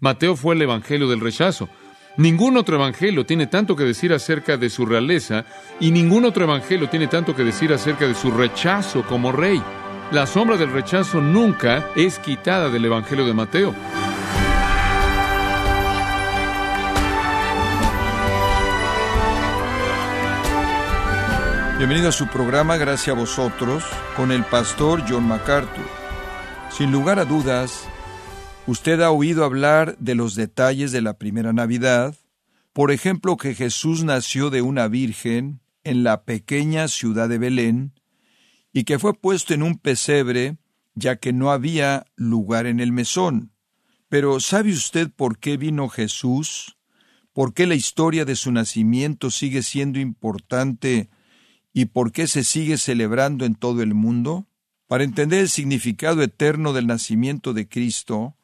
Mateo fue el evangelio del rechazo. Ningún otro evangelio tiene tanto que decir acerca de su realeza y ningún otro evangelio tiene tanto que decir acerca de su rechazo como rey. La sombra del rechazo nunca es quitada del evangelio de Mateo. Bienvenido a su programa Gracias a vosotros con el pastor John MacArthur. Sin lugar a dudas, usted ha oído hablar de los detalles de la primera Navidad, por ejemplo que Jesús nació de una virgen en la pequeña ciudad de Belén y que fue puesto en un pesebre ya que no había lugar en el mesón. Pero ¿sabe usted por qué vino Jesús? ¿Por qué la historia de su nacimiento sigue siendo importante y por qué se sigue celebrando en todo el mundo? Para entender el significado eterno del nacimiento de Cristo,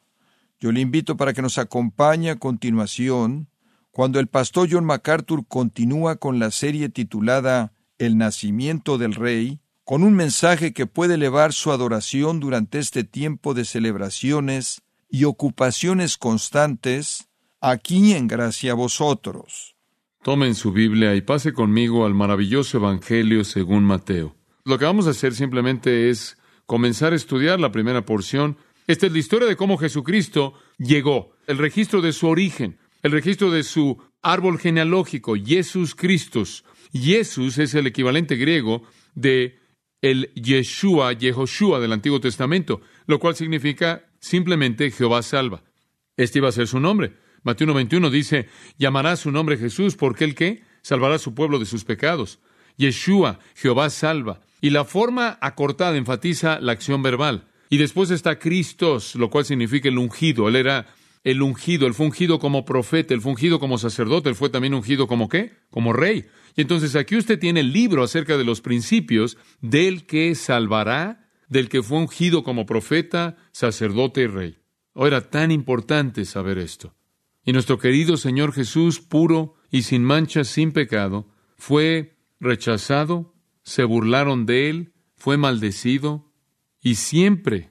yo le invito para que nos acompañe a continuación cuando el pastor John MacArthur continúa con la serie titulada El nacimiento del Rey, con un mensaje que puede elevar su adoración durante este tiempo de celebraciones y ocupaciones constantes, aquí en gracia a vosotros. Tomen su Biblia y pase conmigo al maravilloso Evangelio según Mateo. Lo que vamos a hacer simplemente es comenzar a estudiar la primera porción. Esta es la historia de cómo Jesucristo llegó, el registro de su origen, el registro de su árbol genealógico, Jesús Christus. Jesús es el equivalente griego de el Yeshua, Yehoshua del Antiguo Testamento, lo cual significa simplemente Jehová salva. Este iba a ser su nombre. Mateo 1.21 dice, llamará su nombre Jesús, porque el que salvará a su pueblo de sus pecados. Yeshua, Jehová salva. Y la forma acortada enfatiza la acción verbal. Y después está Cristos, lo cual significa el ungido. Él era el ungido, él fue ungido como profeta, él fue ungido como sacerdote, él fue también ungido como qué? Como rey. Y entonces aquí usted tiene el libro acerca de los principios del que salvará, del que fue ungido como profeta, sacerdote y rey. Oh, era tan importante saber esto. Y nuestro querido Señor Jesús, puro y sin mancha, sin pecado, fue rechazado, se burlaron de él, fue maldecido, y siempre,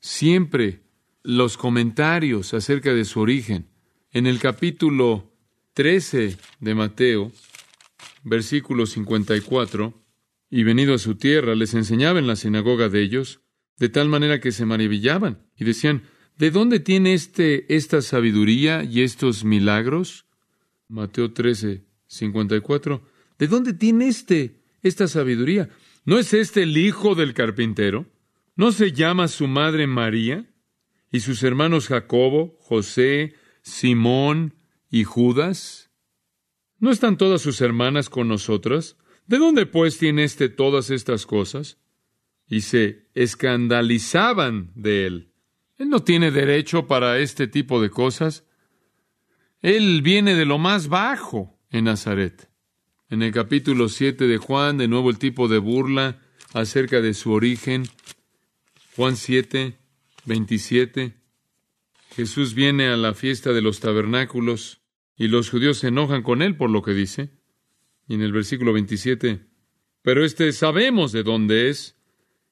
siempre los comentarios acerca de su origen. En el capítulo 13 de Mateo, versículo 54, y venido a su tierra, les enseñaba en la sinagoga de ellos, de tal manera que se maravillaban y decían, ¿De dónde tiene este esta sabiduría y estos milagros? Mateo 13, 54. ¿De dónde tiene este esta sabiduría? ¿No es este el hijo del carpintero? ¿No se llama su madre María? ¿Y sus hermanos Jacobo, José, Simón y Judas? ¿No están todas sus hermanas con nosotras? ¿De dónde pues tiene éste todas estas cosas? Y se escandalizaban de él. Él no tiene derecho para este tipo de cosas. Él viene de lo más bajo en Nazaret. En el capítulo 7 de Juan, de nuevo el tipo de burla acerca de su origen. Juan 7, 27. Jesús viene a la fiesta de los tabernáculos y los judíos se enojan con él por lo que dice. Y en el versículo 27, pero este sabemos de dónde es,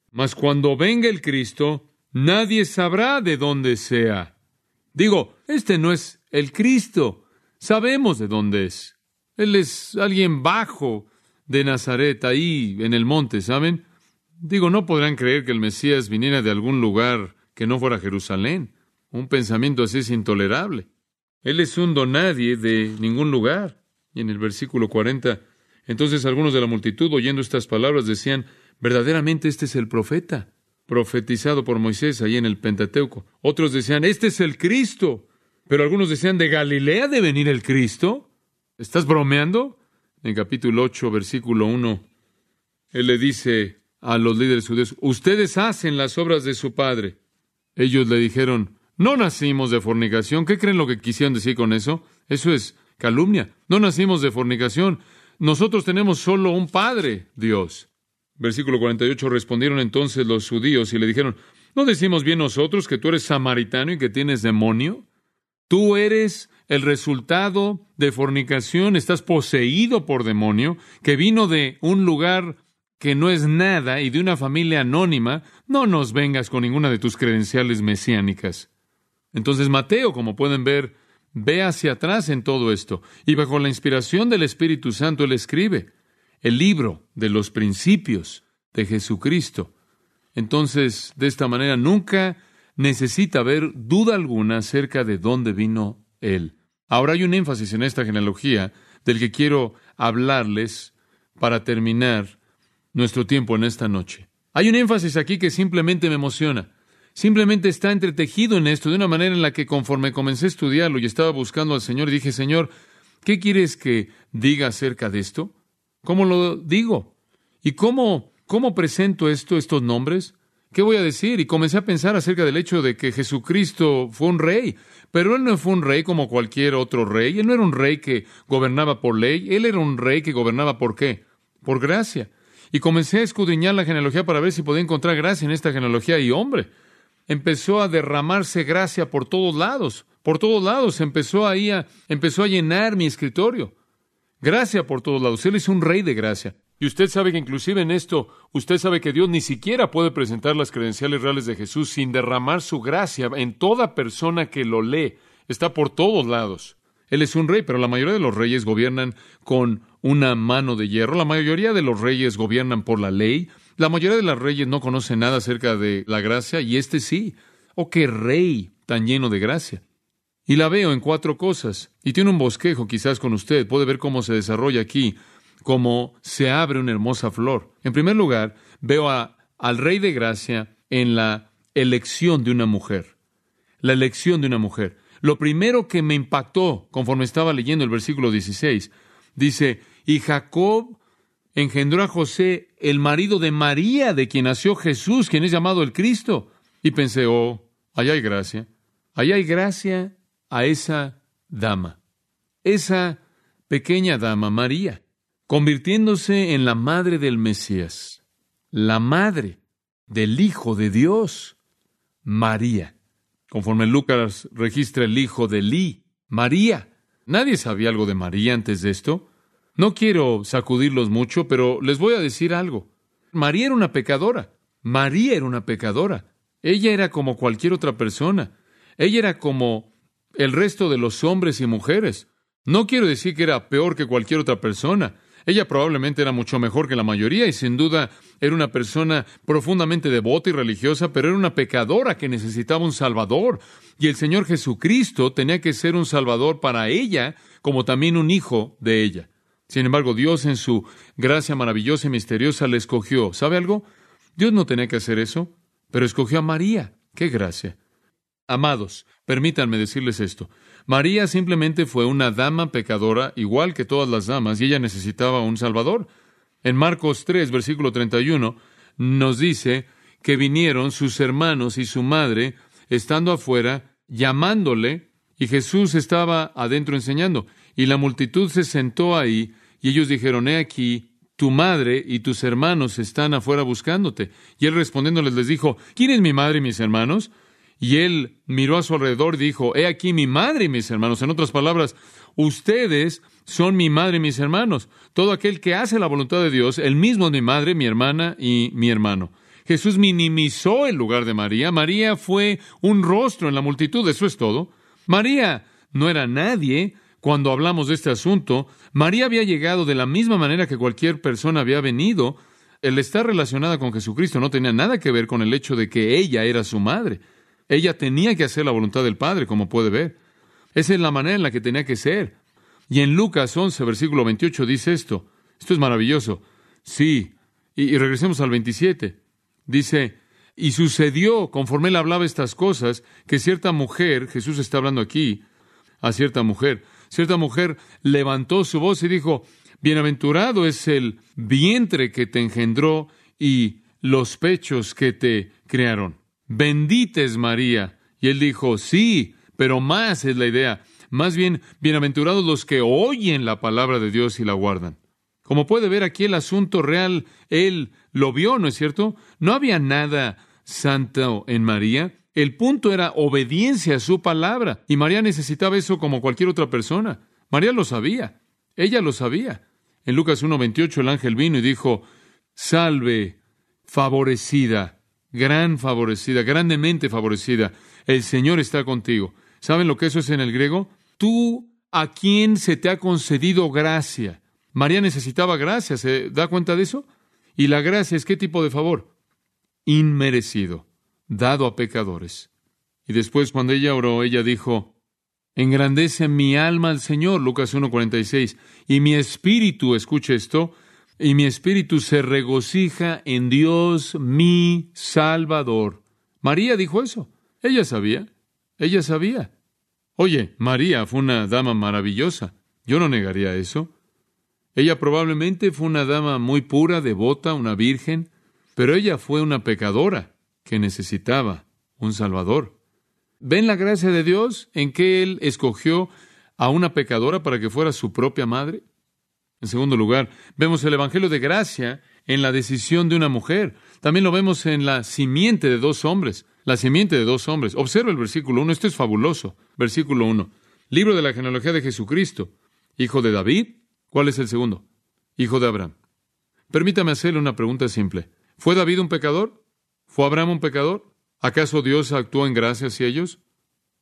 mas cuando venga el Cristo, nadie sabrá de dónde sea. Digo, este no es el Cristo. Sabemos de dónde es. Él es alguien bajo de Nazaret, ahí en el monte, ¿saben? Digo, no podrán creer que el Mesías viniera de algún lugar que no fuera Jerusalén. Un pensamiento así es intolerable. Él es un donadie de ningún lugar. Y en el versículo 40, entonces algunos de la multitud, oyendo estas palabras, decían, verdaderamente este es el profeta profetizado por Moisés ahí en el Pentateuco. Otros decían, este es el Cristo. Pero algunos decían, ¿de Galilea de venir el Cristo? ¿Estás bromeando? En capítulo 8, versículo 1, él le dice a los líderes judíos, ustedes hacen las obras de su padre. Ellos le dijeron, no nacimos de fornicación. ¿Qué creen lo que quisieron decir con eso? Eso es calumnia. No nacimos de fornicación. Nosotros tenemos solo un Padre, Dios. Versículo 48, respondieron entonces los judíos y le dijeron, ¿no decimos bien nosotros que tú eres samaritano y que tienes demonio? Tú eres el resultado de fornicación, estás poseído por demonio, que vino de un lugar que no es nada y de una familia anónima, no nos vengas con ninguna de tus credenciales mesiánicas. Entonces Mateo, como pueden ver, ve hacia atrás en todo esto y bajo la inspiración del Espíritu Santo él escribe el libro de los principios de Jesucristo. Entonces, de esta manera, nunca necesita haber duda alguna acerca de dónde vino Él. Ahora hay un énfasis en esta genealogía del que quiero hablarles para terminar nuestro tiempo en esta noche. Hay un énfasis aquí que simplemente me emociona. Simplemente está entretejido en esto de una manera en la que conforme comencé a estudiarlo y estaba buscando al Señor, dije, Señor, ¿qué quieres que diga acerca de esto? ¿Cómo lo digo? ¿Y cómo, cómo presento esto, estos nombres? ¿Qué voy a decir? Y comencé a pensar acerca del hecho de que Jesucristo fue un rey, pero él no fue un rey como cualquier otro rey, él no era un rey que gobernaba por ley, él era un rey que gobernaba por qué? Por gracia. Y comencé a escudriñar la genealogía para ver si podía encontrar gracia en esta genealogía y hombre, empezó a derramarse gracia por todos lados, por todos lados, empezó a, empezó a llenar mi escritorio. Gracia por todos lados. Él es un rey de gracia. Y usted sabe que inclusive en esto, usted sabe que Dios ni siquiera puede presentar las credenciales reales de Jesús sin derramar su gracia en toda persona que lo lee. Está por todos lados. Él es un rey, pero la mayoría de los reyes gobiernan con una mano de hierro. La mayoría de los reyes gobiernan por la ley. La mayoría de los reyes no conocen nada acerca de la gracia y este sí. Oh, qué rey tan lleno de gracia. Y la veo en cuatro cosas. Y tiene un bosquejo quizás con usted. Puede ver cómo se desarrolla aquí, cómo se abre una hermosa flor. En primer lugar, veo a, al Rey de Gracia en la elección de una mujer. La elección de una mujer. Lo primero que me impactó conforme estaba leyendo el versículo 16, dice, y Jacob engendró a José, el marido de María, de quien nació Jesús, quien es llamado el Cristo. Y pensé, oh, allá hay gracia. Allá hay gracia a esa dama, esa pequeña dama, María, convirtiéndose en la madre del Mesías, la madre del Hijo de Dios, María. Conforme Lucas registra el hijo de Lee, María. Nadie sabía algo de María antes de esto. No quiero sacudirlos mucho, pero les voy a decir algo. María era una pecadora. María era una pecadora. Ella era como cualquier otra persona. Ella era como el resto de los hombres y mujeres. No quiero decir que era peor que cualquier otra persona. Ella probablemente era mucho mejor que la mayoría y sin duda era una persona profundamente devota y religiosa, pero era una pecadora que necesitaba un Salvador. Y el Señor Jesucristo tenía que ser un Salvador para ella, como también un hijo de ella. Sin embargo, Dios en su gracia maravillosa y misteriosa le escogió. ¿Sabe algo? Dios no tenía que hacer eso, pero escogió a María. ¡Qué gracia! Amados, permítanme decirles esto. María simplemente fue una dama pecadora, igual que todas las damas, y ella necesitaba un Salvador. En Marcos 3, versículo 31, nos dice que vinieron sus hermanos y su madre, estando afuera, llamándole, y Jesús estaba adentro enseñando. Y la multitud se sentó ahí, y ellos dijeron, he aquí, tu madre y tus hermanos están afuera buscándote. Y él respondiéndoles les dijo, ¿quién es mi madre y mis hermanos? Y él miró a su alrededor y dijo, He aquí mi madre y mis hermanos. En otras palabras, ustedes son mi madre y mis hermanos. Todo aquel que hace la voluntad de Dios, el mismo es mi madre, mi hermana y mi hermano. Jesús minimizó el lugar de María. María fue un rostro en la multitud, eso es todo. María no era nadie cuando hablamos de este asunto. María había llegado de la misma manera que cualquier persona había venido. El estar relacionada con Jesucristo no tenía nada que ver con el hecho de que ella era su madre. Ella tenía que hacer la voluntad del Padre, como puede ver. Esa es la manera en la que tenía que ser. Y en Lucas 11, versículo 28 dice esto. Esto es maravilloso. Sí. Y, regresemos al 27. Dice, y sucedió, conforme él hablaba estas cosas, que cierta mujer, Jesús está hablando aquí a cierta mujer, cierta mujer levantó su voz y dijo, Bienaventurado es el vientre que te engendró y los pechos que te crearon bendita es María. Y él dijo, sí, pero más es la idea. Más bien, bienaventurados los que oyen la palabra de Dios y la guardan. Como puede ver aquí el asunto real, él lo vio, ¿no es cierto? No había nada santo en María. El punto era obediencia a su palabra. Y María necesitaba eso como cualquier otra persona. María lo sabía. Ella lo sabía. En Lucas 1.28 el ángel vino y dijo, Salve, favorecida gran favorecida, grandemente favorecida. el Señor está contigo. ¿Saben lo que eso es en el griego? Tú a quien se te ha concedido gracia. María necesitaba gracia, ¿se da cuenta de eso? Y la gracia es qué tipo de favor? Inmerecido, dado a pecadores. Y después cuando ella oró, ella dijo, Engrandece mi alma al Señor, Lucas 1.46, y mi espíritu, escuche esto, y mi espíritu se regocija en Dios mi Salvador. María dijo eso. Ella sabía. Ella sabía. Oye, María fue una dama maravillosa. Yo no negaría eso. Ella probablemente fue una dama muy pura, devota, una virgen, pero ella fue una pecadora que necesitaba un Salvador. ¿Ven la gracia de Dios en que Él escogió a una pecadora para que fuera su propia madre? En segundo lugar, vemos el Evangelio de gracia en la decisión de una mujer. También lo vemos en la simiente de dos hombres. La simiente de dos hombres. Observa el versículo 1. Esto es fabuloso. Versículo 1. Libro de la genealogía de Jesucristo. Hijo de David. ¿Cuál es el segundo? Hijo de Abraham. Permítame hacerle una pregunta simple. ¿Fue David un pecador? ¿Fue Abraham un pecador? ¿Acaso Dios actuó en gracia hacia ellos?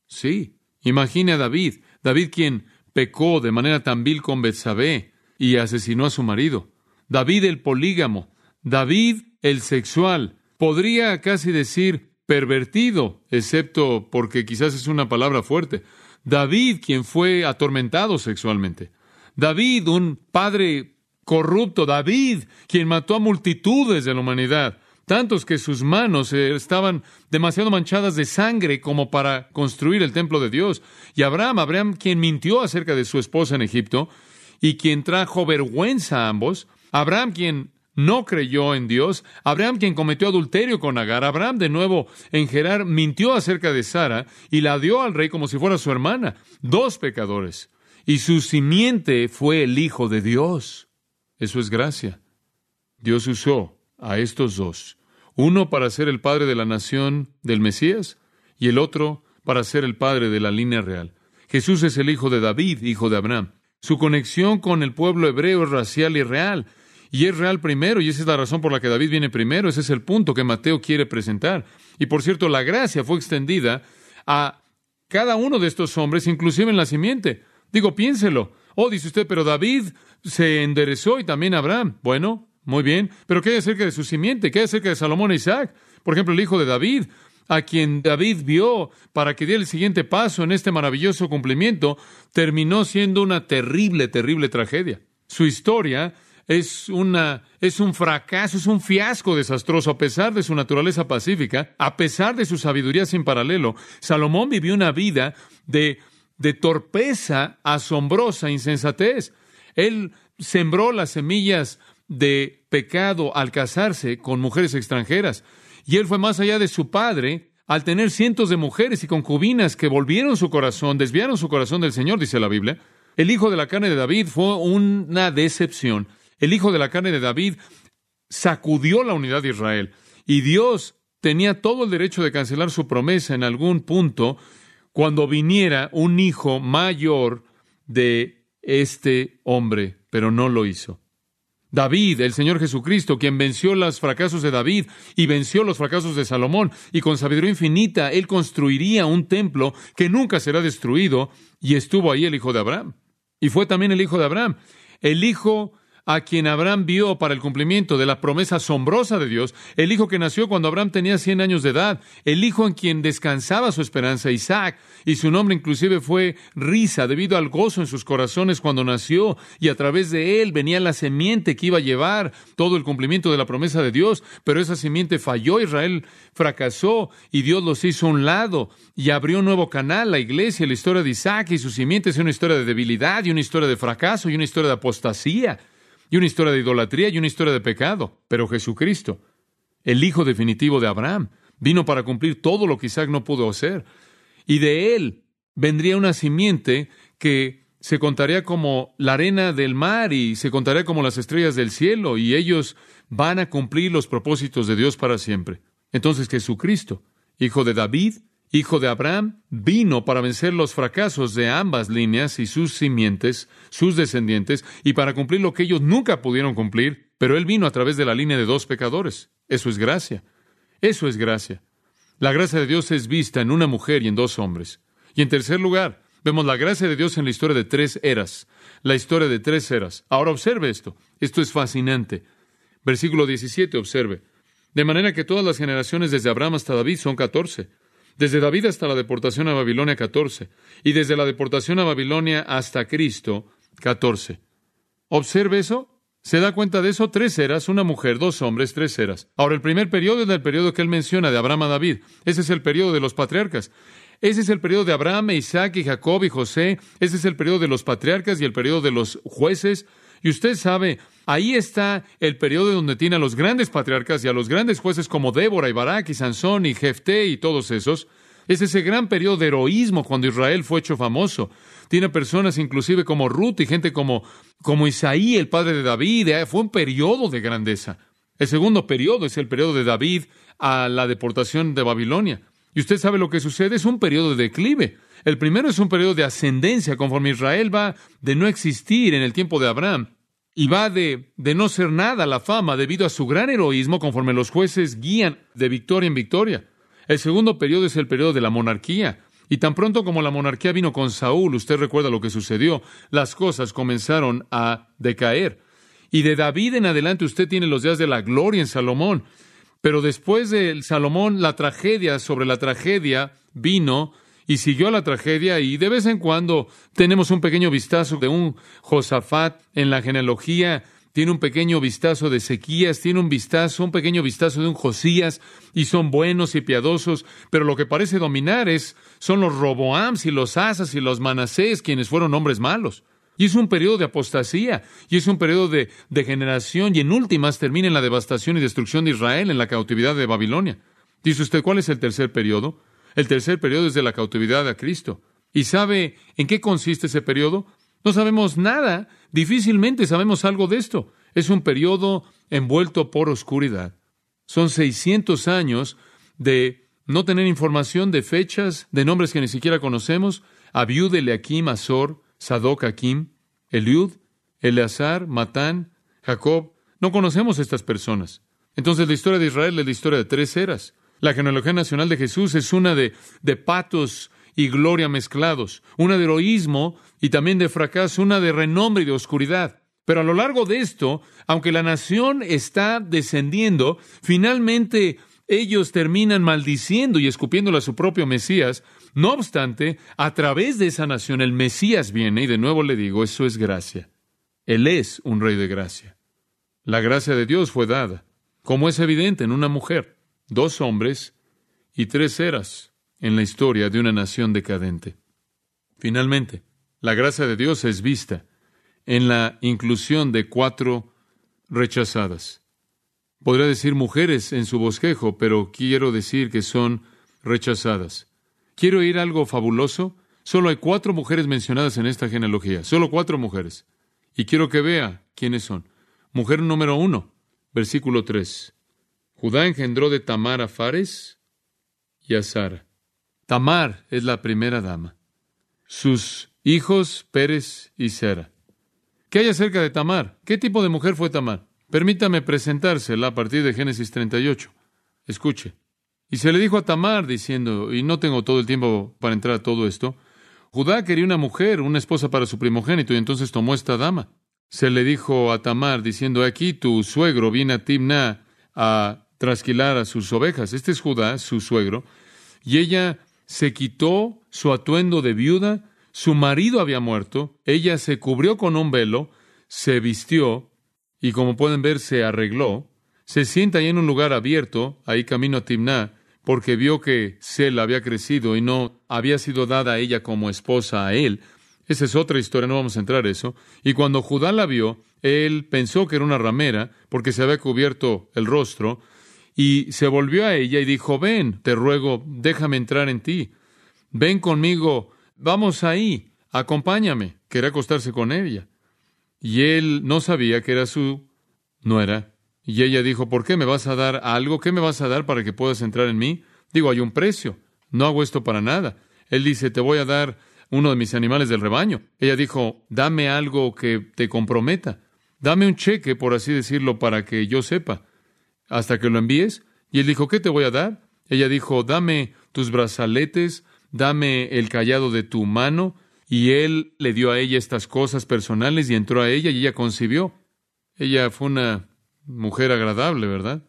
Sí. Imagine a David. David quien pecó de manera tan vil con Betsabé y asesinó a su marido. David el polígamo, David el sexual, podría casi decir pervertido, excepto porque quizás es una palabra fuerte. David quien fue atormentado sexualmente. David, un padre corrupto. David quien mató a multitudes de la humanidad tantos que sus manos estaban demasiado manchadas de sangre como para construir el templo de Dios. Y Abraham, Abraham quien mintió acerca de su esposa en Egipto, y quien trajo vergüenza a ambos, Abraham quien no creyó en Dios, Abraham quien cometió adulterio con Agar, Abraham de nuevo en Gerar mintió acerca de Sara y la dio al rey como si fuera su hermana, dos pecadores, y su simiente fue el Hijo de Dios. Eso es gracia. Dios usó a estos dos, uno para ser el padre de la nación del Mesías y el otro para ser el padre de la línea real. Jesús es el hijo de David, hijo de Abraham. Su conexión con el pueblo hebreo es racial y real. Y es real primero, y esa es la razón por la que David viene primero. Ese es el punto que Mateo quiere presentar. Y por cierto, la gracia fue extendida a cada uno de estos hombres, inclusive en la simiente. Digo, piénselo. Oh, dice usted, pero David se enderezó y también Abraham. Bueno, muy bien. Pero ¿qué hay acerca de su simiente? ¿Qué hay acerca de Salomón e Isaac? Por ejemplo, el hijo de David a quien David vio para que diera el siguiente paso en este maravilloso cumplimiento, terminó siendo una terrible, terrible tragedia. Su historia es una es un fracaso, es un fiasco desastroso a pesar de su naturaleza pacífica, a pesar de su sabiduría sin paralelo. Salomón vivió una vida de de torpeza asombrosa, insensatez. Él sembró las semillas de pecado al casarse con mujeres extranjeras. Y él fue más allá de su padre al tener cientos de mujeres y concubinas que volvieron su corazón, desviaron su corazón del Señor, dice la Biblia. El hijo de la carne de David fue una decepción. El hijo de la carne de David sacudió la unidad de Israel. Y Dios tenía todo el derecho de cancelar su promesa en algún punto cuando viniera un hijo mayor de este hombre, pero no lo hizo. David, el Señor Jesucristo, quien venció los fracasos de David y venció los fracasos de Salomón, y con sabiduría infinita, Él construiría un templo que nunca será destruido, y estuvo ahí el hijo de Abraham. Y fue también el hijo de Abraham, el hijo a quien Abraham vio para el cumplimiento de la promesa asombrosa de Dios, el hijo que nació cuando Abraham tenía 100 años de edad, el hijo en quien descansaba su esperanza, Isaac, y su nombre inclusive fue risa debido al gozo en sus corazones cuando nació, y a través de él venía la semiente que iba a llevar todo el cumplimiento de la promesa de Dios, pero esa simiente falló, Israel fracasó, y Dios los hizo a un lado, y abrió un nuevo canal, la iglesia, la historia de Isaac y su simiente es una historia de debilidad, y una historia de fracaso, y una historia de apostasía y una historia de idolatría y una historia de pecado. Pero Jesucristo, el Hijo definitivo de Abraham, vino para cumplir todo lo que Isaac no pudo hacer. Y de él vendría una simiente que se contaría como la arena del mar y se contaría como las estrellas del cielo y ellos van a cumplir los propósitos de Dios para siempre. Entonces Jesucristo, hijo de David, hijo de Abraham, vino para vencer los fracasos de ambas líneas y sus simientes, sus descendientes, y para cumplir lo que ellos nunca pudieron cumplir, pero él vino a través de la línea de dos pecadores. Eso es gracia. Eso es gracia. la gracia de Dios es vista en una mujer y en dos hombres. Y en tercer lugar, vemos la gracia de Dios en la historia de tres eras. La historia de tres eras. Ahora observe esto. Esto es fascinante. Versículo 17, observe. De manera que todas las generaciones desde Abraham hasta David son catorce. Desde David hasta la deportación a Babilonia, catorce. Y desde la deportación a Babilonia hasta Cristo, catorce. Observe eso. ¿Se da cuenta de eso? Tres eras, una mujer, dos hombres, tres eras. Ahora, el primer periodo es el periodo que él menciona de Abraham a David. Ese es el periodo de los patriarcas. Ese es el periodo de Abraham, Isaac y Jacob y José. Ese es el periodo de los patriarcas y el periodo de los jueces. Y usted sabe, ahí está el periodo donde tiene a los grandes patriarcas y a los grandes jueces como Débora y Barak y Sansón y Jefté y todos esos. Es ese gran periodo de heroísmo cuando Israel fue hecho famoso. Tiene personas inclusive como Ruth y gente como, como Isaí, el padre de David. Eh, fue un periodo de grandeza. El segundo periodo es el periodo de David a la deportación de Babilonia. Y usted sabe lo que sucede, es un periodo de declive. El primero es un periodo de ascendencia, conforme Israel va de no existir en el tiempo de Abraham y va de, de no ser nada la fama debido a su gran heroísmo, conforme los jueces guían de victoria en victoria. El segundo periodo es el periodo de la monarquía. Y tan pronto como la monarquía vino con Saúl, usted recuerda lo que sucedió, las cosas comenzaron a decaer. Y de David en adelante usted tiene los días de la gloria en Salomón. Pero después de Salomón, la tragedia sobre la tragedia vino y siguió la tragedia y de vez en cuando tenemos un pequeño vistazo de un Josafat en la genealogía tiene un pequeño vistazo de Sequías, tiene un vistazo, un pequeño vistazo de un Josías, y son buenos y piadosos, pero lo que parece dominar es, son los Roboams y los Asas y los Manasés, quienes fueron hombres malos. Y es un periodo de apostasía, y es un periodo de degeneración, y en últimas termina en la devastación y destrucción de Israel en la cautividad de Babilonia. Dice usted, ¿cuál es el tercer periodo? El tercer periodo es de la cautividad a Cristo. ¿Y sabe en qué consiste ese periodo? No sabemos nada, difícilmente sabemos algo de esto. Es un periodo envuelto por oscuridad. Son 600 años de no tener información de fechas, de nombres que ni siquiera conocemos. Abiud, Eleakim, Azor, Sadoc, Akim, Eliud, Eleazar, Matán, Jacob. No conocemos estas personas. Entonces la historia de Israel es la historia de tres eras. La genealogía nacional de Jesús es una de, de patos y gloria mezclados, una de heroísmo y también de fracaso, una de renombre y de oscuridad. Pero a lo largo de esto, aunque la nación está descendiendo, finalmente ellos terminan maldiciendo y escupiéndole a su propio Mesías. No obstante, a través de esa nación el Mesías viene, y de nuevo le digo, eso es gracia. Él es un rey de gracia. La gracia de Dios fue dada, como es evidente en una mujer, dos hombres y tres eras en la historia de una nación decadente. Finalmente, la gracia de Dios es vista en la inclusión de cuatro rechazadas. Podría decir mujeres en su bosquejo, pero quiero decir que son rechazadas. ¿Quiero oír algo fabuloso? Solo hay cuatro mujeres mencionadas en esta genealogía, solo cuatro mujeres. Y quiero que vea quiénes son. Mujer número uno, versículo tres. Judá engendró de Tamar a Fares y a Sara. Tamar es la primera dama. Sus hijos Pérez y Sera. ¿Qué hay acerca de Tamar? ¿Qué tipo de mujer fue Tamar? Permítame presentársela a partir de Génesis 38. Escuche. Y se le dijo a Tamar diciendo, y no tengo todo el tiempo para entrar a todo esto, Judá quería una mujer, una esposa para su primogénito, y entonces tomó esta dama. Se le dijo a Tamar diciendo, aquí tu suegro viene a Timna a trasquilar a sus ovejas. Este es Judá, su suegro, y ella se quitó su atuendo de viuda, su marido había muerto, ella se cubrió con un velo, se vistió y como pueden ver se arregló, se sienta ahí en un lugar abierto, ahí camino a Timná, porque vio que Sel había crecido y no había sido dada a ella como esposa a él. Esa es otra historia, no vamos a entrar en eso. Y cuando Judá la vio, él pensó que era una ramera, porque se había cubierto el rostro, y se volvió a ella y dijo, ven, te ruego, déjame entrar en ti. Ven conmigo, vamos ahí, acompáñame. Quería acostarse con ella. Y él no sabía que era su nuera. Y ella dijo, ¿por qué me vas a dar algo? ¿Qué me vas a dar para que puedas entrar en mí? Digo, hay un precio. No hago esto para nada. Él dice, te voy a dar uno de mis animales del rebaño. Ella dijo, dame algo que te comprometa. Dame un cheque, por así decirlo, para que yo sepa hasta que lo envíes? Y él dijo, ¿qué te voy a dar? Ella dijo, dame tus brazaletes, dame el callado de tu mano, y él le dio a ella estas cosas personales y entró a ella y ella concibió. Ella fue una mujer agradable, ¿verdad?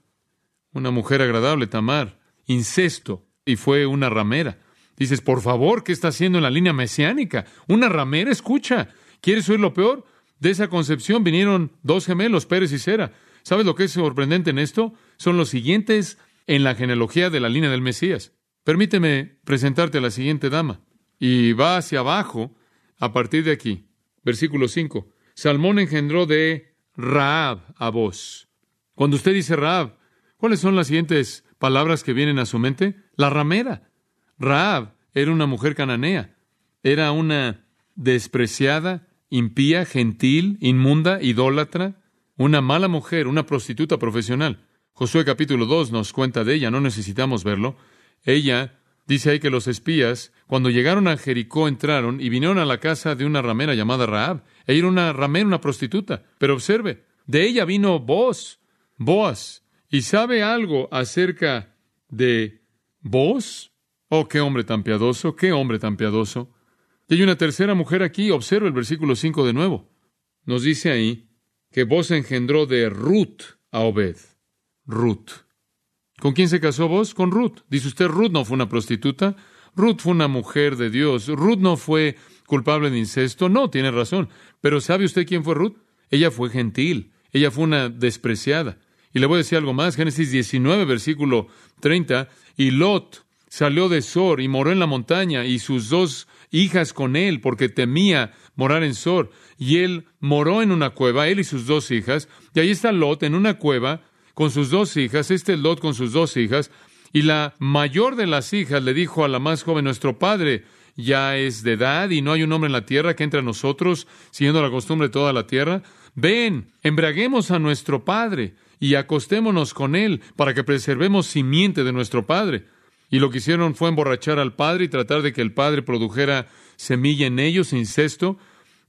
Una mujer agradable, Tamar, incesto, y fue una ramera. Dices, por favor, ¿qué está haciendo en la línea mesiánica? Una ramera, escucha. ¿Quieres oír lo peor? De esa concepción vinieron dos gemelos, Pérez y Sera. ¿Sabes lo que es sorprendente en esto? Son los siguientes en la genealogía de la línea del Mesías. Permíteme presentarte a la siguiente dama. Y va hacia abajo a partir de aquí. Versículo 5. Salmón engendró de Raab a vos. Cuando usted dice Raab, ¿cuáles son las siguientes palabras que vienen a su mente? La ramera. Raab era una mujer cananea. Era una despreciada, impía, gentil, inmunda, idólatra, una mala mujer, una prostituta profesional. Josué capítulo 2 nos cuenta de ella, no necesitamos verlo. Ella dice ahí que los espías, cuando llegaron a Jericó, entraron y vinieron a la casa de una ramera llamada Raab. Ella era una ramera, una prostituta. Pero observe, de ella vino Boaz, Boaz. ¿Y sabe algo acerca de Boaz? Oh, qué hombre tan piadoso, qué hombre tan piadoso. Y hay una tercera mujer aquí, observa el versículo 5 de nuevo. Nos dice ahí que vos engendró de Ruth a Obed. Ruth. ¿Con quién se casó vos? Con Ruth. Dice usted, Ruth no fue una prostituta. Ruth fue una mujer de Dios. Ruth no fue culpable de incesto. No, tiene razón. Pero ¿sabe usted quién fue Ruth? Ella fue gentil. Ella fue una despreciada. Y le voy a decir algo más. Génesis 19, versículo 30. Y Lot salió de Sor y moró en la montaña y sus dos hijas con él, porque temía morar en Sor. Y él moró en una cueva, él y sus dos hijas, y ahí está Lot en una cueva con sus dos hijas, este es Lot con sus dos hijas, y la mayor de las hijas le dijo a la más joven, nuestro padre ya es de edad y no hay un hombre en la tierra que entre a nosotros, siguiendo la costumbre de toda la tierra. Ven, embraguemos a nuestro padre y acostémonos con él para que preservemos simiente de nuestro padre. Y lo que hicieron fue emborrachar al padre y tratar de que el padre produjera semilla en ellos, incesto,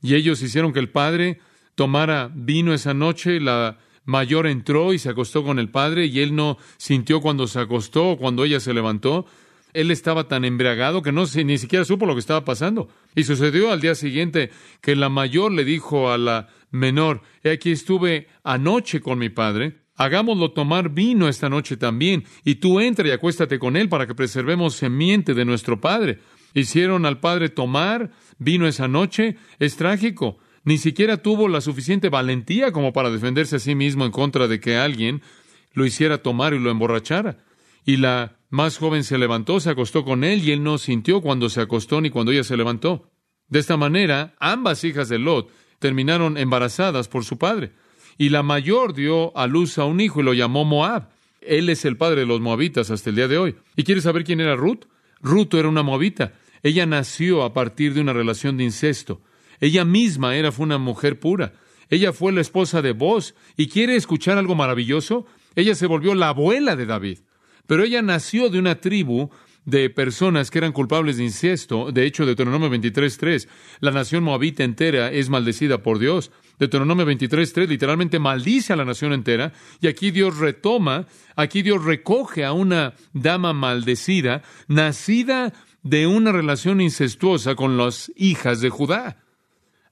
y ellos hicieron que el padre tomara vino esa noche, la mayor entró y se acostó con el padre, y él no sintió cuando se acostó o cuando ella se levantó. Él estaba tan embriagado que no ni siquiera supo lo que estaba pasando. Y sucedió al día siguiente que la mayor le dijo a la menor, he aquí estuve anoche con mi padre, Hagámoslo tomar vino esta noche también, y tú entra y acuéstate con él para que preservemos semiente de nuestro Padre. Hicieron al Padre tomar vino esa noche. Es trágico. Ni siquiera tuvo la suficiente valentía como para defenderse a sí mismo en contra de que alguien lo hiciera tomar y lo emborrachara. Y la más joven se levantó, se acostó con él, y él no sintió cuando se acostó ni cuando ella se levantó. De esta manera, ambas hijas de Lot terminaron embarazadas por su padre. Y la mayor dio a luz a un hijo y lo llamó Moab. Él es el padre de los moabitas hasta el día de hoy. ¿Y quieres saber quién era Ruth? Ruth era una moabita. Ella nació a partir de una relación de incesto. Ella misma era fue una mujer pura. Ella fue la esposa de Boz. ¿Y quiere escuchar algo maravilloso? Ella se volvió la abuela de David. Pero ella nació de una tribu de personas que eran culpables de incesto. De hecho, Deuteronomio 23.3, la nación moabita entera es maldecida por Dios. Deuteronomio 23.3 literalmente maldice a la nación entera. Y aquí Dios retoma, aquí Dios recoge a una dama maldecida, nacida de una relación incestuosa con las hijas de Judá.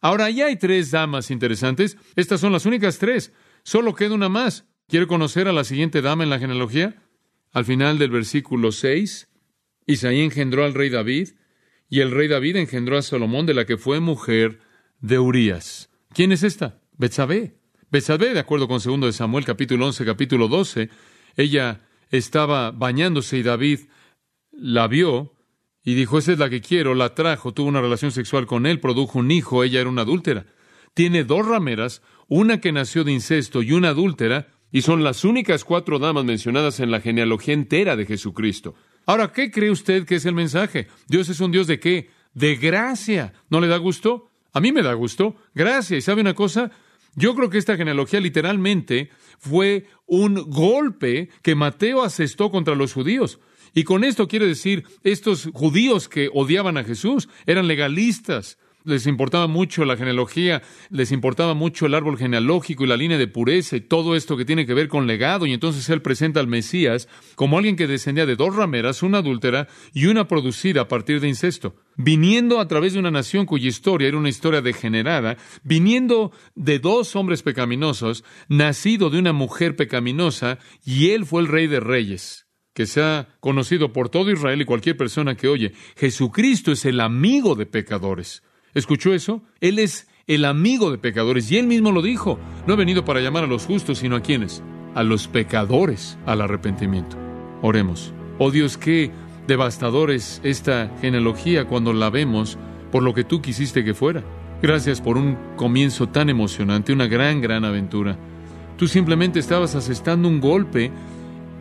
Ahora, ya hay tres damas interesantes. Estas son las únicas tres. Solo queda una más. ¿Quiere conocer a la siguiente dama en la genealogía? Al final del versículo 6, Isaí engendró al rey David, y el rey David engendró a Salomón, de la que fue mujer de Urías. ¿Quién es esta? Betsabé. Betsabé, de acuerdo con 2 de Samuel, capítulo 11, capítulo 12, ella estaba bañándose y David la vio y dijo, esa es la que quiero, la trajo, tuvo una relación sexual con él, produjo un hijo, ella era una adúltera. Tiene dos rameras, una que nació de incesto y una adúltera, y son las únicas cuatro damas mencionadas en la genealogía entera de Jesucristo. Ahora, ¿qué cree usted que es el mensaje? Dios es un Dios de qué? De gracia. ¿No le da gusto? A mí me da gusto. Gracia. ¿Y sabe una cosa? Yo creo que esta genealogía literalmente fue un golpe que Mateo asestó contra los judíos. Y con esto quiere decir, estos judíos que odiaban a Jesús eran legalistas, les importaba mucho la genealogía, les importaba mucho el árbol genealógico y la línea de pureza y todo esto que tiene que ver con legado. Y entonces él presenta al Mesías como alguien que descendía de dos rameras, una adúltera y una producida a partir de incesto, viniendo a través de una nación cuya historia era una historia degenerada, viniendo de dos hombres pecaminosos, nacido de una mujer pecaminosa, y él fue el rey de reyes que sea conocido por todo Israel y cualquier persona que oye, Jesucristo es el amigo de pecadores. ¿Escuchó eso? Él es el amigo de pecadores y él mismo lo dijo. No he venido para llamar a los justos, sino a quienes? A los pecadores al arrepentimiento. Oremos. Oh Dios, qué devastador es esta genealogía cuando la vemos por lo que tú quisiste que fuera. Gracias por un comienzo tan emocionante, una gran, gran aventura. Tú simplemente estabas asestando un golpe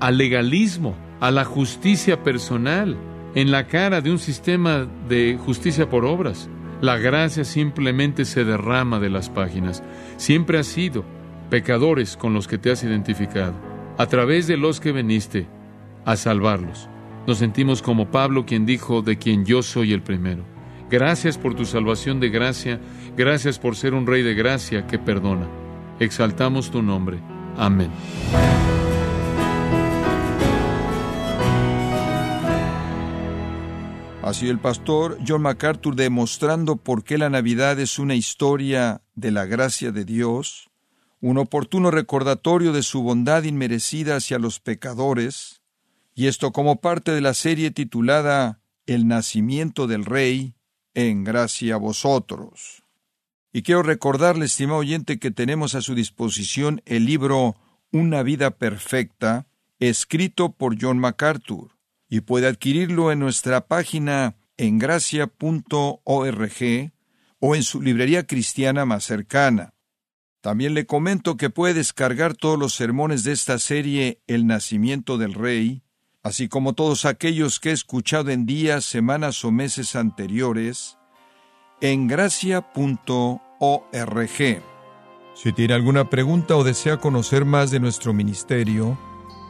al legalismo, a la justicia personal, en la cara de un sistema de justicia por obras. La gracia simplemente se derrama de las páginas. Siempre has sido pecadores con los que te has identificado, a través de los que veniste a salvarlos. Nos sentimos como Pablo quien dijo, de quien yo soy el primero. Gracias por tu salvación de gracia, gracias por ser un rey de gracia que perdona. Exaltamos tu nombre. Amén. Así el pastor John MacArthur demostrando por qué la Navidad es una historia de la gracia de Dios, un oportuno recordatorio de su bondad inmerecida hacia los pecadores, y esto como parte de la serie titulada El nacimiento del Rey, en gracia a vosotros. Y quiero recordarle, estimado oyente, que tenemos a su disposición el libro Una vida perfecta, escrito por John MacArthur y puede adquirirlo en nuestra página en gracia.org o en su librería cristiana más cercana. También le comento que puede descargar todos los sermones de esta serie El nacimiento del Rey, así como todos aquellos que he escuchado en días, semanas o meses anteriores, en gracia.org. Si tiene alguna pregunta o desea conocer más de nuestro ministerio,